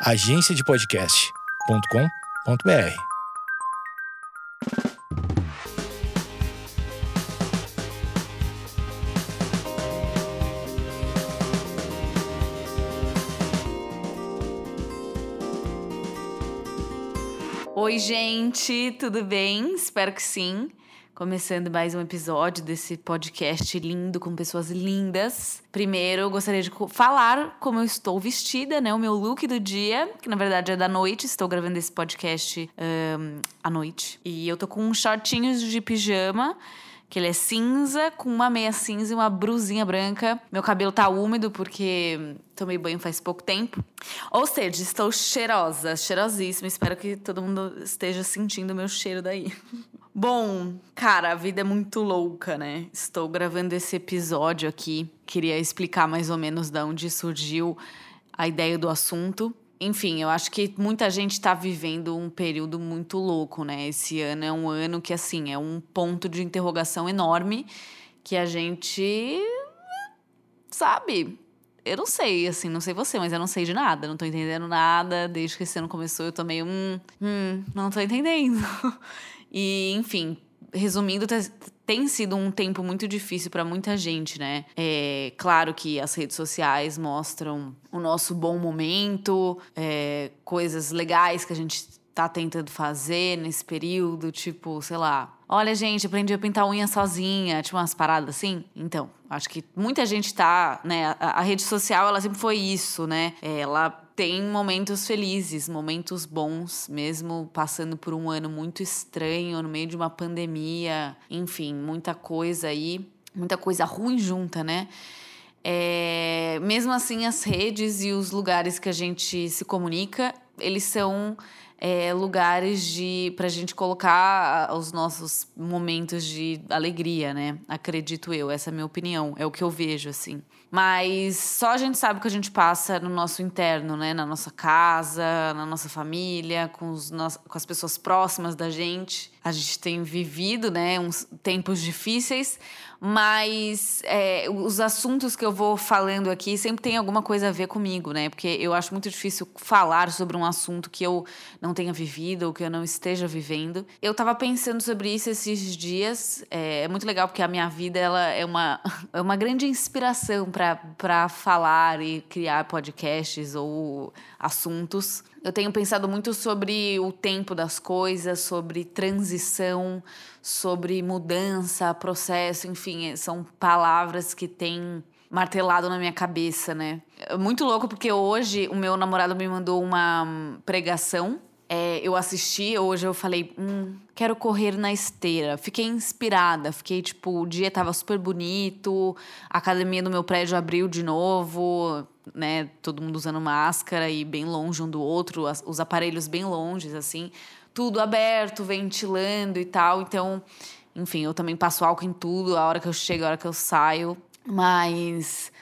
agenciadepodcast.com.br. Oi, gente, tudo bem? Espero que sim. Começando mais um episódio desse podcast lindo com pessoas lindas. Primeiro, eu gostaria de falar como eu estou vestida, né? O meu look do dia, que na verdade é da noite. Estou gravando esse podcast um, à noite. E eu tô com shortinhos de pijama que ele é cinza, com uma meia cinza e uma brusinha branca. Meu cabelo tá úmido porque tomei banho faz pouco tempo. Ou seja, estou cheirosa, cheirosíssima. Espero que todo mundo esteja sentindo o meu cheiro daí. Bom, cara, a vida é muito louca, né? Estou gravando esse episódio aqui. Queria explicar mais ou menos de onde surgiu a ideia do assunto. Enfim, eu acho que muita gente está vivendo um período muito louco, né? Esse ano é um ano que, assim, é um ponto de interrogação enorme que a gente. Sabe? Eu não sei, assim, não sei você, mas eu não sei de nada, não tô entendendo nada. Desde que esse ano começou, eu tô meio. Hum, hum não tô entendendo. E, enfim, resumindo, tem sido um tempo muito difícil para muita gente, né? É claro que as redes sociais mostram o nosso bom momento, é, coisas legais que a gente tá tentando fazer nesse período, tipo, sei lá. Olha, gente, aprendi a pintar unha sozinha, tipo umas paradas assim. Então, acho que muita gente tá, né? A, a rede social, ela sempre foi isso, né? Ela tem momentos felizes, momentos bons, mesmo passando por um ano muito estranho, no meio de uma pandemia, enfim, muita coisa aí, muita coisa ruim junta, né? É, mesmo assim, as redes e os lugares que a gente se comunica, eles são é, lugares de para a gente colocar os nossos momentos de alegria, né? Acredito eu, essa é a minha opinião, é o que eu vejo assim. Mas só a gente sabe o que a gente passa no nosso interno, né? Na nossa casa, na nossa família, com, os no... com as pessoas próximas da gente. A gente tem vivido, né? Uns tempos difíceis, mas é, os assuntos que eu vou falando aqui sempre tem alguma coisa a ver comigo, né? Porque eu acho muito difícil falar sobre um assunto que eu não tenha vivido ou que eu não esteja vivendo. Eu tava pensando sobre isso esses dias. É, é muito legal porque a minha vida ela é uma, é uma grande inspiração para falar e criar podcasts ou assuntos. Eu tenho pensado muito sobre o tempo das coisas, sobre transição, sobre mudança, processo, enfim, são palavras que têm martelado na minha cabeça, né? É muito louco porque hoje o meu namorado me mandou uma pregação é, eu assisti, hoje eu falei, hum, quero correr na esteira. Fiquei inspirada, fiquei tipo, o dia tava super bonito, a academia do meu prédio abriu de novo, né? Todo mundo usando máscara e bem longe um do outro, os aparelhos bem longe, assim, tudo aberto, ventilando e tal. Então, enfim, eu também passo álcool em tudo, a hora que eu chego, a hora que eu saio, mas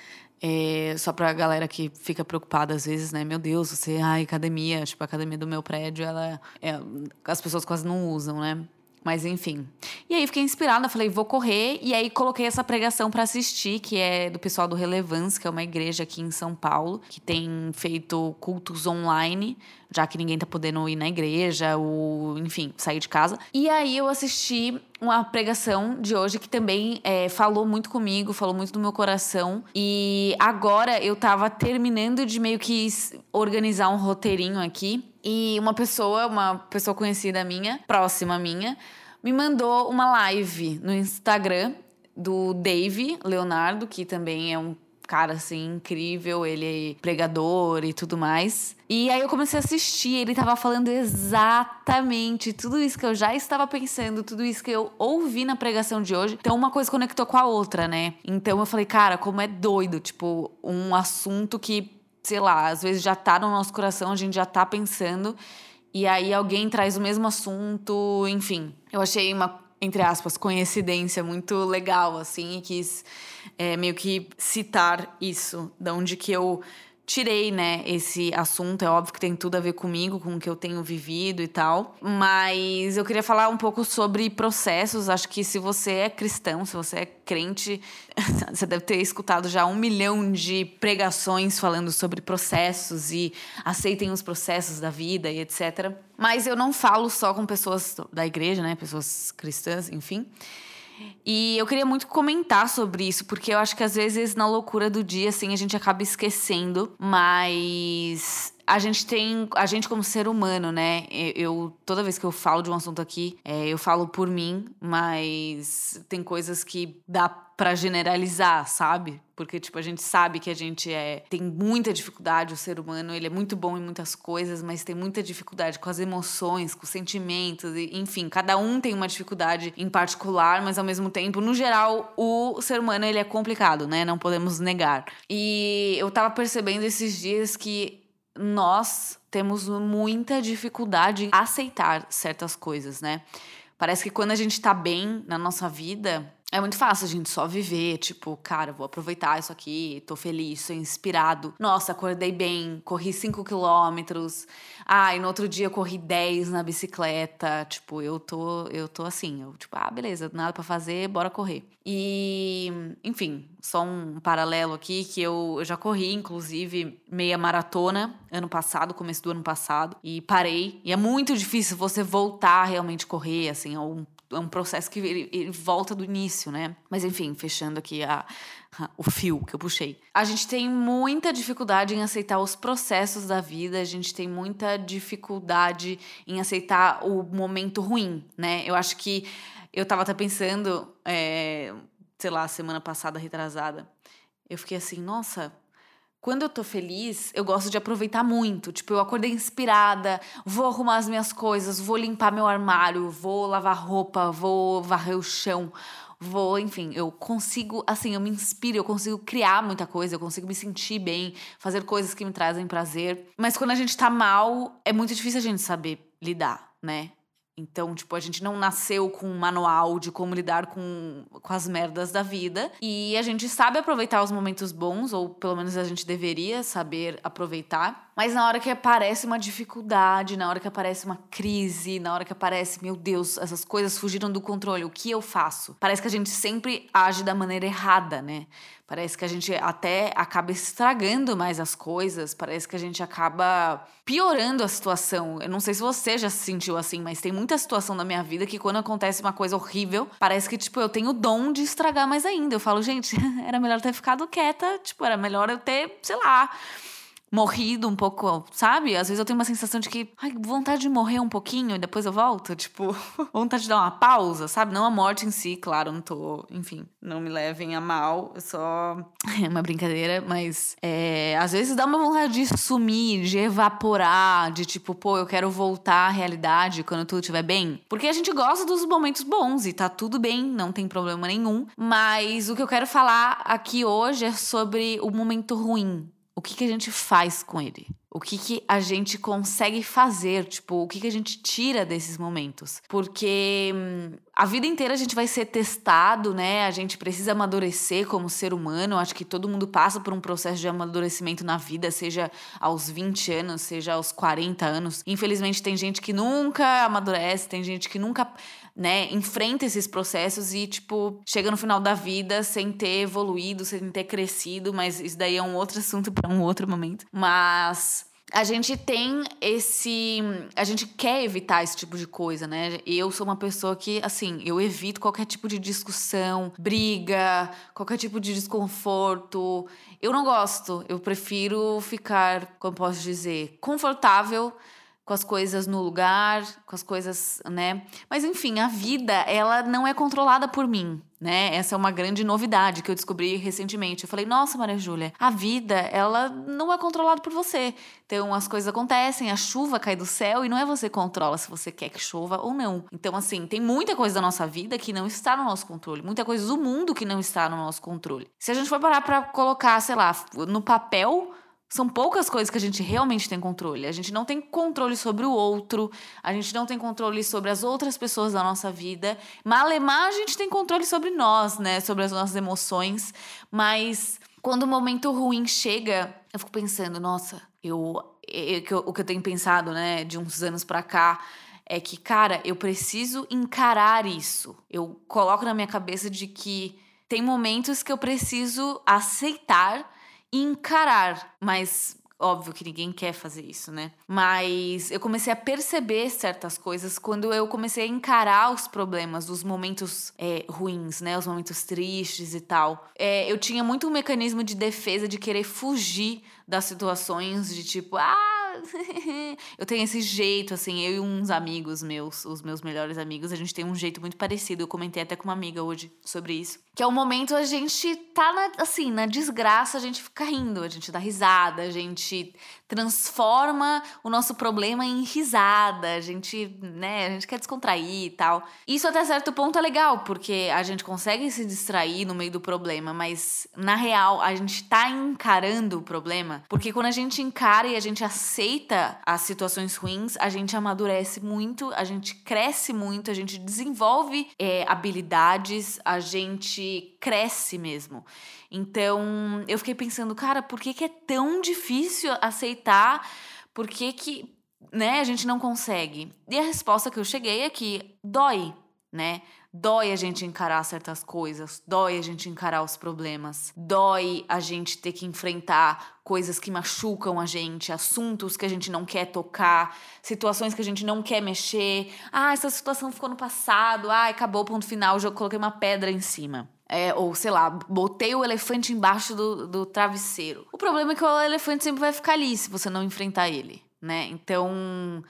é, só pra galera que fica preocupada às vezes, né? Meu Deus, você, ai, academia, tipo, a academia do meu prédio, ela. É, as pessoas quase não usam, né? Mas enfim. E aí fiquei inspirada, falei, vou correr. E aí coloquei essa pregação para assistir, que é do pessoal do Relevance, que é uma igreja aqui em São Paulo, que tem feito cultos online, já que ninguém tá podendo ir na igreja, ou, enfim, sair de casa. E aí eu assisti uma pregação de hoje que também é, falou muito comigo, falou muito do meu coração. E agora eu tava terminando de meio que organizar um roteirinho aqui e uma pessoa, uma pessoa conhecida minha, próxima minha, me mandou uma live no Instagram do Dave Leonardo, que também é um cara assim incrível, ele é pregador e tudo mais. E aí eu comecei a assistir, ele tava falando exatamente tudo isso que eu já estava pensando, tudo isso que eu ouvi na pregação de hoje. Então uma coisa conectou com a outra, né? Então eu falei, cara, como é doido, tipo, um assunto que sei lá, às vezes já tá no nosso coração, a gente já tá pensando, e aí alguém traz o mesmo assunto, enfim. Eu achei uma, entre aspas, coincidência muito legal, assim, e quis é, meio que citar isso, da onde que eu tirei, né, esse assunto. É óbvio que tem tudo a ver comigo, com o que eu tenho vivido e tal. Mas eu queria falar um pouco sobre processos. Acho que se você é cristão, se você é crente, você deve ter escutado já um milhão de pregações falando sobre processos e aceitem os processos da vida e etc. Mas eu não falo só com pessoas da igreja, né, pessoas cristãs, enfim. E eu queria muito comentar sobre isso, porque eu acho que às vezes na loucura do dia, assim, a gente acaba esquecendo, mas a gente tem. A gente, como ser humano, né? Eu, toda vez que eu falo de um assunto aqui, é, eu falo por mim, mas tem coisas que dá para generalizar, sabe? Porque, tipo, a gente sabe que a gente é, tem muita dificuldade, o ser humano, ele é muito bom em muitas coisas, mas tem muita dificuldade com as emoções, com os sentimentos, enfim, cada um tem uma dificuldade em particular, mas ao mesmo tempo, no geral, o ser humano, ele é complicado, né? Não podemos negar. E eu tava percebendo esses dias que nós temos muita dificuldade em aceitar certas coisas, né? Parece que quando a gente tá bem na nossa vida, é muito fácil a gente só viver, tipo, cara, vou aproveitar isso aqui, tô feliz, sou inspirado. Nossa, acordei bem, corri 5 quilômetros. Ah, e no outro dia corri 10 na bicicleta. Tipo, eu tô, eu tô assim, eu, tipo, ah, beleza, nada para fazer, bora correr. E, enfim, só um paralelo aqui que eu, eu já corri, inclusive, meia maratona ano passado, começo do ano passado, e parei. E é muito difícil você voltar a realmente correr, assim, é um é um processo que ele, ele, volta do início, né? Mas enfim, fechando aqui a, a, o fio que eu puxei. A gente tem muita dificuldade em aceitar os processos da vida, a gente tem muita dificuldade em aceitar o momento ruim, né? Eu acho que eu tava até pensando, é, sei lá, semana passada, retrasada, eu fiquei assim, nossa, quando eu tô feliz, eu gosto de aproveitar muito. Tipo, eu acordei inspirada, vou arrumar as minhas coisas, vou limpar meu armário, vou lavar roupa, vou varrer o chão, vou, enfim, eu consigo, assim, eu me inspiro, eu consigo criar muita coisa, eu consigo me sentir bem, fazer coisas que me trazem prazer. Mas quando a gente tá mal, é muito difícil a gente saber lidar, né? Então, tipo, a gente não nasceu com um manual de como lidar com, com as merdas da vida. E a gente sabe aproveitar os momentos bons, ou pelo menos a gente deveria saber aproveitar. Mas na hora que aparece uma dificuldade, na hora que aparece uma crise, na hora que aparece, meu Deus, essas coisas fugiram do controle, o que eu faço? Parece que a gente sempre age da maneira errada, né? Parece que a gente até acaba estragando mais as coisas, parece que a gente acaba piorando a situação. Eu não sei se você já se sentiu assim, mas tem muita situação na minha vida que quando acontece uma coisa horrível, parece que, tipo, eu tenho o dom de estragar mais ainda. Eu falo, gente, era melhor ter ficado quieta, tipo, era melhor eu ter, sei lá morrido um pouco, sabe? Às vezes eu tenho uma sensação de que, ai, vontade de morrer um pouquinho e depois eu volto, tipo, vontade de dar uma pausa, sabe? Não a morte em si, claro, não tô, enfim, não me levem a mal, só é uma brincadeira, mas é, às vezes dá uma vontade de sumir, de evaporar, de tipo, pô, eu quero voltar à realidade quando tudo estiver bem. Porque a gente gosta dos momentos bons e tá tudo bem, não tem problema nenhum, mas o que eu quero falar aqui hoje é sobre o momento ruim, o que, que a gente faz com ele? O que, que a gente consegue fazer? Tipo, o que, que a gente tira desses momentos? Porque hum, a vida inteira a gente vai ser testado, né? A gente precisa amadurecer como ser humano. Acho que todo mundo passa por um processo de amadurecimento na vida, seja aos 20 anos, seja aos 40 anos. Infelizmente, tem gente que nunca amadurece, tem gente que nunca né, enfrenta esses processos e, tipo, chega no final da vida sem ter evoluído, sem ter crescido, mas isso daí é um outro assunto para um outro momento. Mas a gente tem esse. A gente quer evitar esse tipo de coisa, né? Eu sou uma pessoa que, assim, eu evito qualquer tipo de discussão, briga, qualquer tipo de desconforto. Eu não gosto. Eu prefiro ficar, como posso dizer, confortável com as coisas no lugar, com as coisas, né? Mas enfim, a vida, ela não é controlada por mim, né? Essa é uma grande novidade que eu descobri recentemente. Eu falei: "Nossa, Maria Júlia, a vida, ela não é controlada por você. Então as coisas acontecem, a chuva cai do céu e não é você que controla se você quer que chova ou não. Então assim, tem muita coisa da nossa vida que não está no nosso controle, muita coisa do mundo que não está no nosso controle. Se a gente for parar para colocar, sei lá, no papel, são poucas coisas que a gente realmente tem controle. A gente não tem controle sobre o outro, a gente não tem controle sobre as outras pessoas da nossa vida. Malemar, a gente tem controle sobre nós, né? Sobre as nossas emoções. Mas quando o momento ruim chega, eu fico pensando, nossa, eu, eu, o que eu tenho pensado, né, de uns anos pra cá, é que, cara, eu preciso encarar isso. Eu coloco na minha cabeça de que tem momentos que eu preciso aceitar encarar, mas Óbvio que ninguém quer fazer isso, né? Mas eu comecei a perceber certas coisas quando eu comecei a encarar os problemas, os momentos é, ruins, né? Os momentos tristes e tal. É, eu tinha muito um mecanismo de defesa de querer fugir das situações, de tipo, ah eu tenho esse jeito, assim, eu e uns amigos meus, os meus melhores amigos, a gente tem um jeito muito parecido. Eu comentei até com uma amiga hoje sobre isso. Que é o momento a gente tá, na, assim, na desgraça, a gente fica rindo, a gente dá risada, a gente transforma o nosso problema em risada, a gente, né, a gente quer descontrair e tal. Isso até certo ponto é legal, porque a gente consegue se distrair no meio do problema, mas na real a gente tá encarando o problema, porque quando a gente encara e a gente aceita as situações ruins, a gente amadurece muito, a gente cresce muito, a gente desenvolve é, habilidades, a gente cresce mesmo. Então, eu fiquei pensando, cara, por que, que é tão difícil aceitar? Por que, que né, a gente não consegue? E a resposta que eu cheguei é que dói, né? Dói a gente encarar certas coisas, dói a gente encarar os problemas, dói a gente ter que enfrentar coisas que machucam a gente, assuntos que a gente não quer tocar, situações que a gente não quer mexer. Ah, essa situação ficou no passado, ah, acabou, ponto final, já coloquei uma pedra em cima. É, ou sei lá, botei o elefante embaixo do, do travesseiro. O problema é que o elefante sempre vai ficar ali se você não enfrentar ele. Né? Então,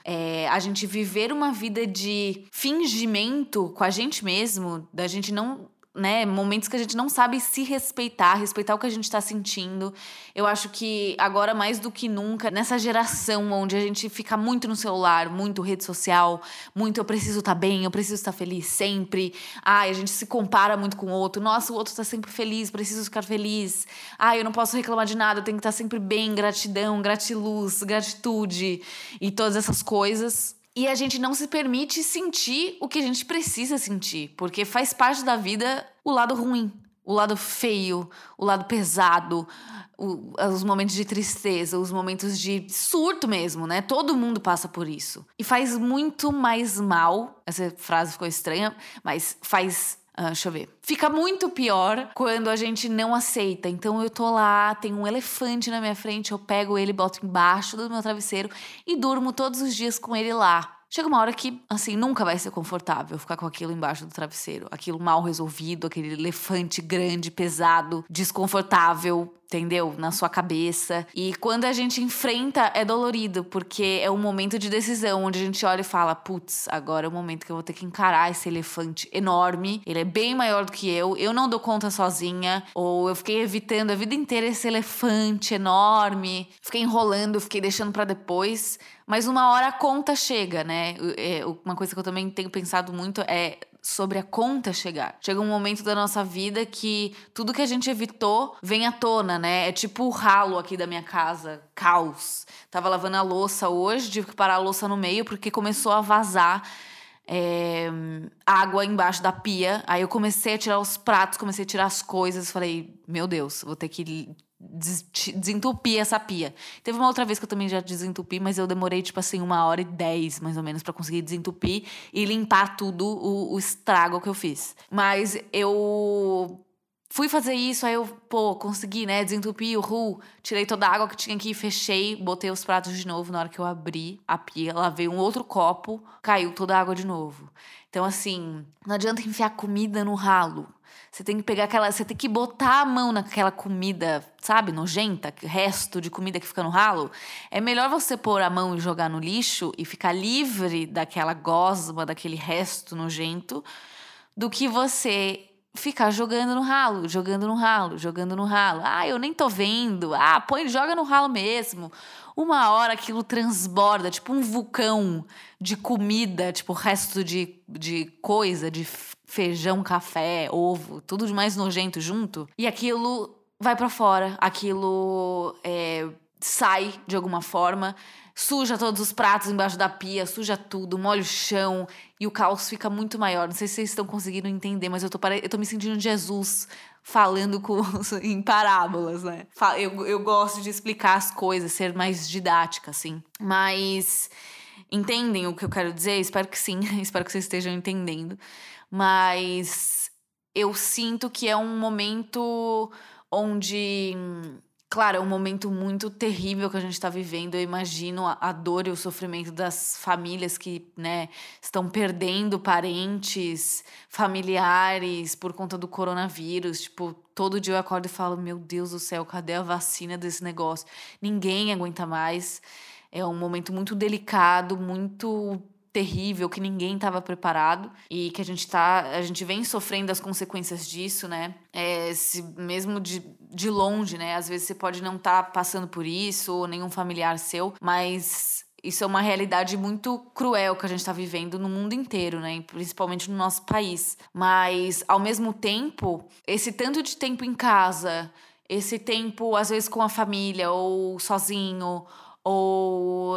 é, a gente viver uma vida de fingimento com a gente mesmo, da gente não né, momentos que a gente não sabe se respeitar, respeitar o que a gente está sentindo. Eu acho que agora mais do que nunca, nessa geração onde a gente fica muito no celular, muito rede social, muito eu preciso estar tá bem, eu preciso estar tá feliz sempre. Ai, a gente se compara muito com o outro. Nossa, o outro está sempre feliz, preciso ficar feliz. Ai, eu não posso reclamar de nada, eu tenho que estar tá sempre bem, gratidão, gratiluz, gratitude e todas essas coisas. E a gente não se permite sentir o que a gente precisa sentir, porque faz parte da vida o lado ruim, o lado feio, o lado pesado, o, os momentos de tristeza, os momentos de surto mesmo, né? Todo mundo passa por isso. E faz muito mais mal. Essa frase ficou estranha, mas faz Uh, deixa eu ver. Fica muito pior quando a gente não aceita. Então eu tô lá, tem um elefante na minha frente, eu pego ele, boto embaixo do meu travesseiro e durmo todos os dias com ele lá. Chega uma hora que, assim, nunca vai ser confortável ficar com aquilo embaixo do travesseiro. Aquilo mal resolvido, aquele elefante grande, pesado, desconfortável, entendeu? Na sua cabeça. E quando a gente enfrenta, é dolorido, porque é um momento de decisão onde a gente olha e fala: putz, agora é o momento que eu vou ter que encarar esse elefante enorme. Ele é bem maior do que eu, eu não dou conta sozinha. Ou eu fiquei evitando a vida inteira esse elefante enorme, fiquei enrolando, fiquei deixando para depois. Mas uma hora a conta chega, né? É, uma coisa que eu também tenho pensado muito é sobre a conta chegar. Chega um momento da nossa vida que tudo que a gente evitou vem à tona, né? É tipo o ralo aqui da minha casa, caos. Tava lavando a louça hoje, tive que parar a louça no meio porque começou a vazar é, água embaixo da pia. Aí eu comecei a tirar os pratos, comecei a tirar as coisas. Falei, meu Deus, vou ter que desentupir essa pia. Teve uma outra vez que eu também já desentupi, mas eu demorei, tipo assim, uma hora e dez, mais ou menos, para conseguir desentupir e limpar tudo o, o estrago que eu fiz. Mas eu fui fazer isso, aí eu, pô, consegui, né, desentupir o ru, tirei toda a água que tinha aqui, fechei, botei os pratos de novo. Na hora que eu abri a pia, lavei um outro copo, caiu toda a água de novo. Então, assim, não adianta enfiar comida no ralo. Você tem que pegar aquela. Você tem que botar a mão naquela comida, sabe, nojenta, resto de comida que fica no ralo. É melhor você pôr a mão e jogar no lixo e ficar livre daquela gosma, daquele resto nojento, do que você ficar jogando no ralo, jogando no ralo, jogando no ralo. Ah, eu nem tô vendo. Ah, põe, joga no ralo mesmo. Uma hora aquilo transborda, tipo um vulcão de comida, tipo resto de, de coisa, de feijão, café, ovo, tudo de mais nojento junto. E aquilo vai para fora, aquilo é, sai de alguma forma suja todos os pratos embaixo da pia, suja tudo, molha o chão e o caos fica muito maior. Não sei se vocês estão conseguindo entender, mas eu tô, pare... eu tô me sentindo Jesus falando com, em parábolas, né? Eu, eu gosto de explicar as coisas, ser mais didática, assim. Mas entendem o que eu quero dizer? Espero que sim, espero que vocês estejam entendendo. Mas eu sinto que é um momento onde Claro, é um momento muito terrível que a gente está vivendo. Eu imagino a, a, dor e o sofrimento das famílias que né, estão perdendo parentes, familiares por conta do coronavírus. Tipo, todo dia eu acordo e falo: Meu Deus do céu, cadê a vacina desse negócio? Ninguém aguenta mais. É um momento muito delicado, muito terrível que ninguém estava preparado e que a gente tá, a gente vem sofrendo as consequências disso, né? É, se, mesmo de, de longe, né? Às vezes você pode não estar tá passando por isso ou nenhum familiar seu, mas isso é uma realidade muito cruel que a gente está vivendo no mundo inteiro, né? Principalmente no nosso país. Mas, ao mesmo tempo, esse tanto de tempo em casa, esse tempo, às vezes, com a família, ou sozinho, ou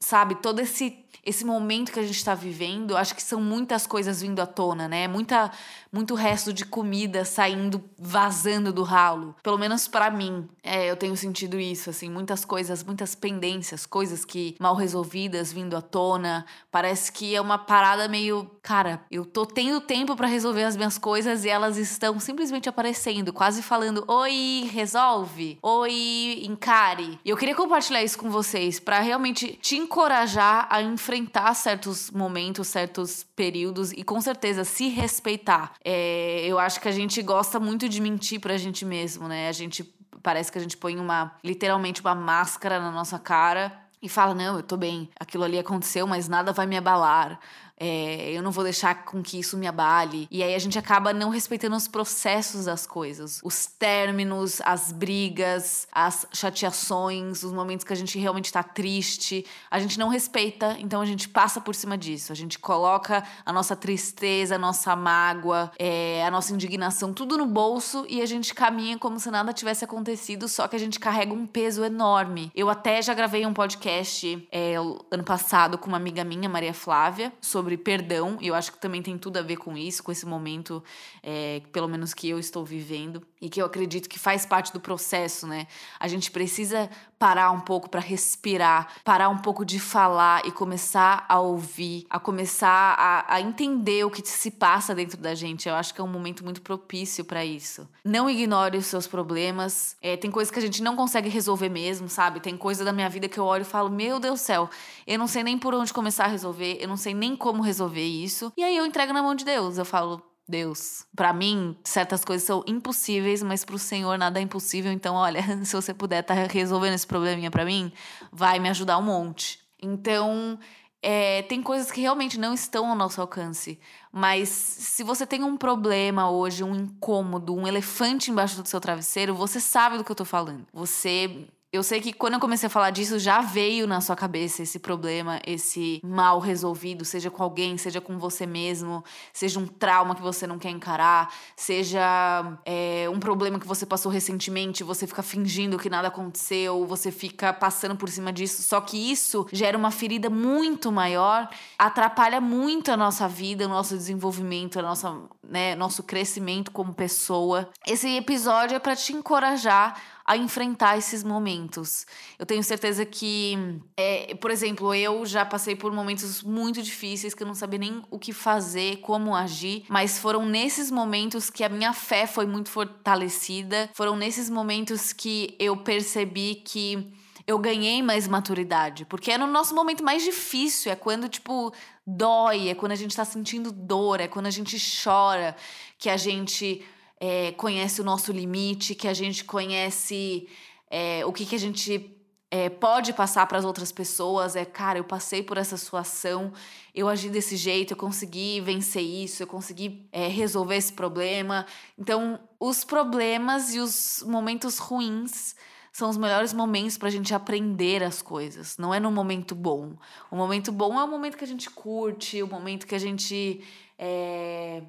sabe, todo esse esse momento que a gente está vivendo, acho que são muitas coisas vindo à tona, né? Muita, muito resto de comida saindo, vazando do ralo. Pelo menos para mim, é, eu tenho sentido isso, assim, muitas coisas, muitas pendências, coisas que mal resolvidas vindo à tona. Parece que é uma parada meio, cara, eu tô tendo tempo para resolver as minhas coisas e elas estão simplesmente aparecendo, quase falando: "Oi, resolve. Oi, encare". E eu queria compartilhar isso com vocês para realmente te encorajar a enfrentar certos momentos, certos períodos e com certeza se respeitar. É, eu acho que a gente gosta muito de mentir pra gente mesmo, né? A gente parece que a gente põe uma literalmente uma máscara na nossa cara e fala: Não, eu tô bem, aquilo ali aconteceu, mas nada vai me abalar é, eu não vou deixar com que isso me abale. E aí a gente acaba não respeitando os processos das coisas, os términos, as brigas, as chateações, os momentos que a gente realmente tá triste. A gente não respeita, então a gente passa por cima disso. A gente coloca a nossa tristeza, a nossa mágoa, é, a nossa indignação, tudo no bolso e a gente caminha como se nada tivesse acontecido, só que a gente carrega um peso enorme. Eu até já gravei um podcast é, ano passado com uma amiga minha, Maria Flávia, sobre sobre perdão, e eu acho que também tem tudo a ver com isso, com esse momento, é, pelo menos que eu estou vivendo, e que eu acredito que faz parte do processo, né? A gente precisa parar um pouco para respirar, parar um pouco de falar e começar a ouvir, a começar a, a entender o que se passa dentro da gente. Eu acho que é um momento muito propício para isso. Não ignore os seus problemas. É, tem coisas que a gente não consegue resolver mesmo, sabe? Tem coisa da minha vida que eu olho e falo: Meu Deus do céu, eu não sei nem por onde começar a resolver, eu não sei nem como resolver isso. E aí eu entrego na mão de Deus. Eu falo, Deus, para mim, certas coisas são impossíveis, mas para o Senhor nada é impossível. Então, olha, se você puder estar tá resolvendo esse probleminha para mim, vai me ajudar um monte. Então, é, tem coisas que realmente não estão ao nosso alcance. Mas se você tem um problema hoje, um incômodo, um elefante embaixo do seu travesseiro, você sabe do que eu tô falando. Você eu sei que quando eu comecei a falar disso, já veio na sua cabeça esse problema, esse mal resolvido, seja com alguém, seja com você mesmo, seja um trauma que você não quer encarar, seja é, um problema que você passou recentemente, você fica fingindo que nada aconteceu, você fica passando por cima disso. Só que isso gera uma ferida muito maior, atrapalha muito a nossa vida, o nosso desenvolvimento, a nossa, né, nosso crescimento como pessoa. Esse episódio é para te encorajar a enfrentar esses momentos. Eu tenho certeza que, é, por exemplo, eu já passei por momentos muito difíceis que eu não sabia nem o que fazer, como agir, mas foram nesses momentos que a minha fé foi muito fortalecida, foram nesses momentos que eu percebi que eu ganhei mais maturidade, porque é no nosso momento mais difícil, é quando, tipo, dói, é quando a gente tá sentindo dor, é quando a gente chora, que a gente é, conhece o nosso limite, que a gente conhece é, o que, que a gente é, pode passar para as outras pessoas. É, cara, eu passei por essa situação, eu agi desse jeito, eu consegui vencer isso, eu consegui é, resolver esse problema. Então, os problemas e os momentos ruins são os melhores momentos para a gente aprender as coisas. Não é no momento bom. O momento bom é o momento que a gente curte, o momento que a gente é,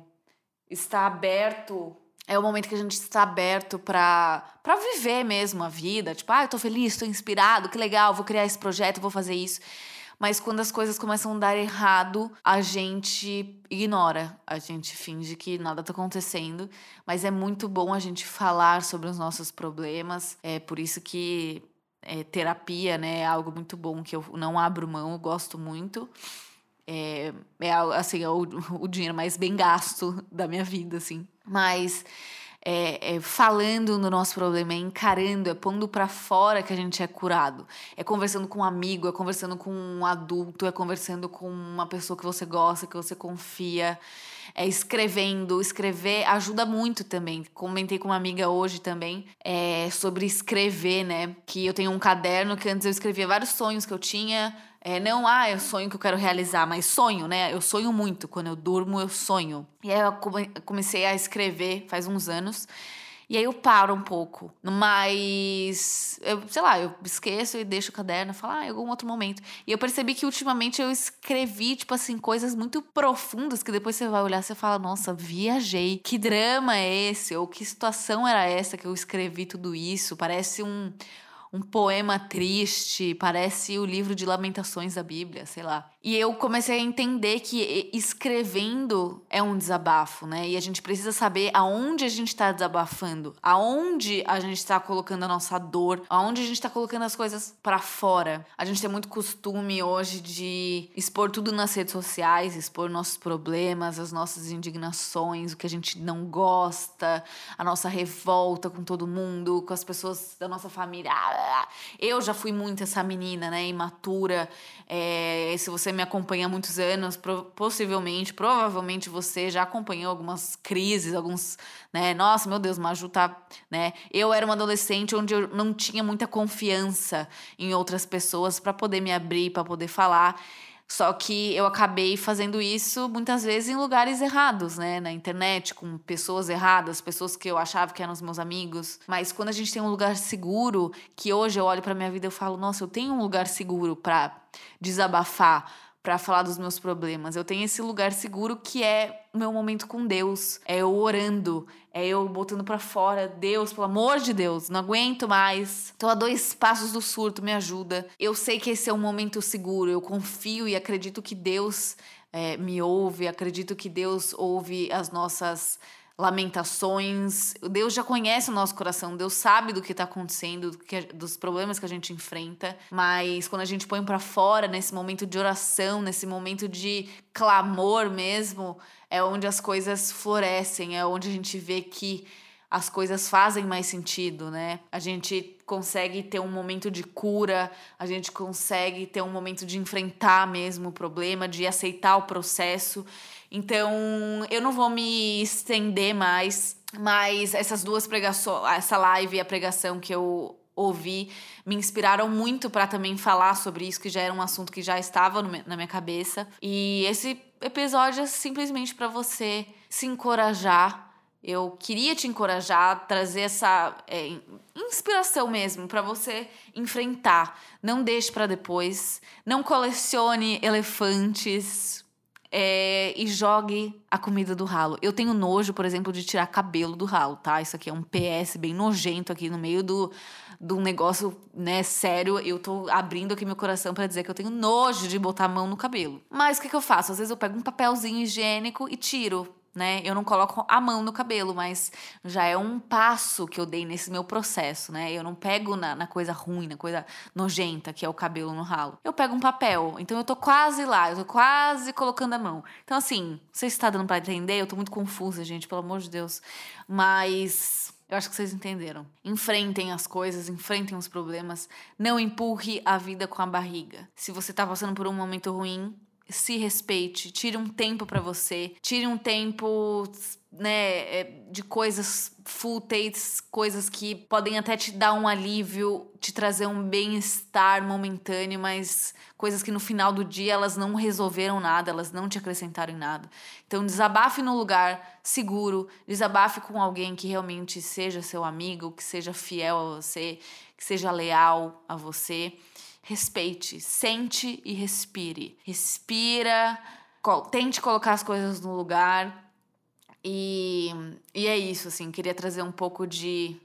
está aberto é o momento que a gente está aberto para viver mesmo a vida, tipo, ah, eu tô feliz, tô inspirado, que legal, vou criar esse projeto, vou fazer isso. Mas quando as coisas começam a dar errado, a gente ignora, a gente finge que nada tá acontecendo. Mas é muito bom a gente falar sobre os nossos problemas. É por isso que é, terapia, né, é algo muito bom que eu não abro mão, eu gosto muito. É, é assim, é o, o dinheiro mais bem gasto da minha vida, assim. Mas é, é, falando no nosso problema, é encarando, é pondo para fora que a gente é curado. É conversando com um amigo, é conversando com um adulto, é conversando com uma pessoa que você gosta, que você confia. É escrevendo. Escrever ajuda muito também. Comentei com uma amiga hoje também é, sobre escrever, né? Que eu tenho um caderno que antes eu escrevia vários sonhos que eu tinha é, não, ah, é um sonho que eu quero realizar, mas sonho, né? Eu sonho muito. Quando eu durmo, eu sonho. E aí eu comecei a escrever faz uns anos. E aí eu paro um pouco. Mas, eu, sei lá, eu esqueço e deixo o caderno e falo, ah, em algum outro momento. E eu percebi que ultimamente eu escrevi, tipo assim, coisas muito profundas que depois você vai olhar e você fala, nossa, viajei. Que drama é esse? Ou que situação era essa que eu escrevi tudo isso? Parece um, um poema triste, parece o livro de lamentações da Bíblia, sei lá. E eu comecei a entender que escrevendo é um desabafo, né? E a gente precisa saber aonde a gente está desabafando, aonde a gente está colocando a nossa dor, aonde a gente está colocando as coisas para fora. A gente tem muito costume hoje de expor tudo nas redes sociais, expor nossos problemas, as nossas indignações, o que a gente não gosta, a nossa revolta com todo mundo, com as pessoas da nossa família. Ah, eu já fui muito essa menina, né, imatura. É, se você me acompanha há muitos anos, possivelmente, provavelmente você já acompanhou algumas crises, alguns, né, nossa, meu Deus, Maju tá, né? Eu era uma adolescente onde eu não tinha muita confiança em outras pessoas para poder me abrir, para poder falar. Só que eu acabei fazendo isso muitas vezes em lugares errados, né? Na internet, com pessoas erradas, pessoas que eu achava que eram os meus amigos. Mas quando a gente tem um lugar seguro, que hoje eu olho para minha vida e falo, nossa, eu tenho um lugar seguro para desabafar, para falar dos meus problemas. Eu tenho esse lugar seguro que é o meu momento com Deus. É eu orando, é eu botando para fora, Deus, pelo amor de Deus, não aguento mais. Tô a dois passos do surto, me ajuda. Eu sei que esse é um momento seguro, eu confio e acredito que Deus é, me ouve, acredito que Deus ouve as nossas lamentações. Deus já conhece o nosso coração, Deus sabe do que está acontecendo, do que, dos problemas que a gente enfrenta, mas quando a gente põe para fora nesse momento de oração, nesse momento de clamor mesmo, é onde as coisas florescem, é onde a gente vê que as coisas fazem mais sentido, né? A gente consegue ter um momento de cura, a gente consegue ter um momento de enfrentar mesmo o problema, de aceitar o processo. Então, eu não vou me estender mais, mas essas duas pregações, essa live e a pregação que eu ouvi me inspiraram muito para também falar sobre isso, que já era um assunto que já estava na minha cabeça. E esse episódio é simplesmente para você se encorajar eu queria te encorajar, trazer essa é, inspiração mesmo para você enfrentar. Não deixe para depois. Não colecione elefantes é, e jogue a comida do ralo. Eu tenho nojo, por exemplo, de tirar cabelo do ralo, tá? Isso aqui é um PS bem nojento aqui no meio do, do negócio, né, sério. Eu tô abrindo aqui meu coração para dizer que eu tenho nojo de botar a mão no cabelo. Mas o que, que eu faço? Às vezes eu pego um papelzinho higiênico e tiro né? Eu não coloco a mão no cabelo, mas já é um passo que eu dei nesse meu processo, né? Eu não pego na, na, coisa ruim, na coisa nojenta, que é o cabelo no ralo. Eu pego um papel, então eu tô quase lá, eu tô quase colocando a mão. Então, assim, não sei se tá dando pra entender, eu tô muito confusa, gente, pelo amor de Deus. Mas. Eu acho que vocês entenderam. Enfrentem as coisas, enfrentem os problemas. Não empurre a vida com a barriga. Se você tá passando por um momento ruim, se respeite, tire um tempo para você, tire um tempo, né, é, de coisas fúteis, coisas que podem até te dar um alívio, te trazer um bem-estar momentâneo, mas coisas que no final do dia elas não resolveram nada, elas não te acrescentaram em nada. Então desabafe no lugar seguro, desabafe com alguém que realmente seja seu amigo, que seja fiel a você, que seja leal a você respeite, sente e respire. Respira, tente colocar as coisas no lugar. E, e é isso, assim, queria trazer um pouco de,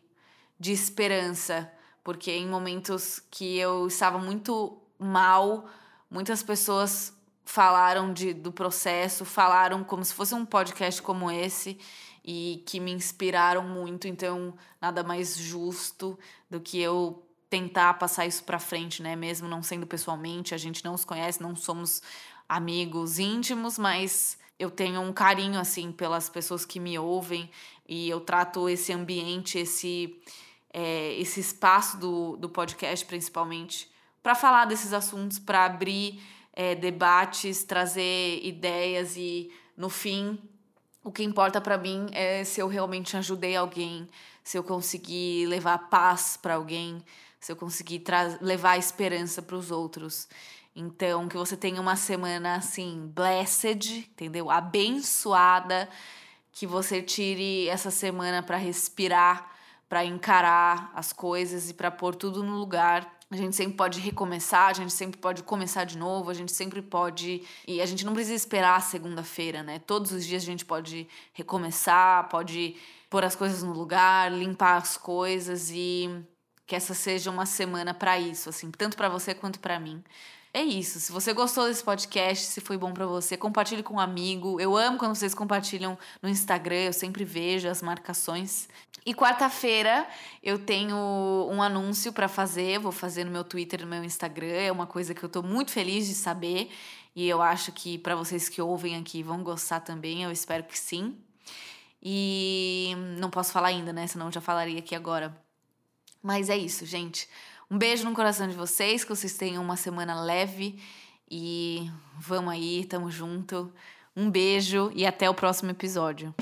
de esperança, porque em momentos que eu estava muito mal, muitas pessoas falaram de, do processo, falaram como se fosse um podcast como esse e que me inspiraram muito, então nada mais justo do que eu tentar passar isso para frente, né? Mesmo não sendo pessoalmente, a gente não os conhece, não somos amigos íntimos, mas eu tenho um carinho assim pelas pessoas que me ouvem e eu trato esse ambiente, esse é, esse espaço do, do podcast principalmente para falar desses assuntos, para abrir é, debates, trazer ideias e no fim o que importa para mim é se eu realmente ajudei alguém, se eu consegui levar paz para alguém, se eu conseguir levar esperança para os outros. Então, que você tenha uma semana assim, blessed, entendeu? Abençoada, que você tire essa semana para respirar, para encarar as coisas e para pôr tudo no lugar. A gente sempre pode recomeçar, a gente sempre pode começar de novo, a gente sempre pode. E a gente não precisa esperar a segunda-feira, né? Todos os dias a gente pode recomeçar, pode pôr as coisas no lugar, limpar as coisas e que essa seja uma semana para isso, assim, tanto para você quanto para mim. É isso. Se você gostou desse podcast, se foi bom para você, compartilhe com um amigo. Eu amo quando vocês compartilham no Instagram, eu sempre vejo as marcações. E quarta-feira eu tenho um anúncio para fazer, vou fazer no meu Twitter, no meu Instagram, é uma coisa que eu tô muito feliz de saber e eu acho que para vocês que ouvem aqui vão gostar também, eu espero que sim. E não posso falar ainda, né? Senão eu já falaria aqui agora. Mas é isso, gente. Um beijo no coração de vocês, que vocês tenham uma semana leve e vamos aí, tamo junto. Um beijo e até o próximo episódio.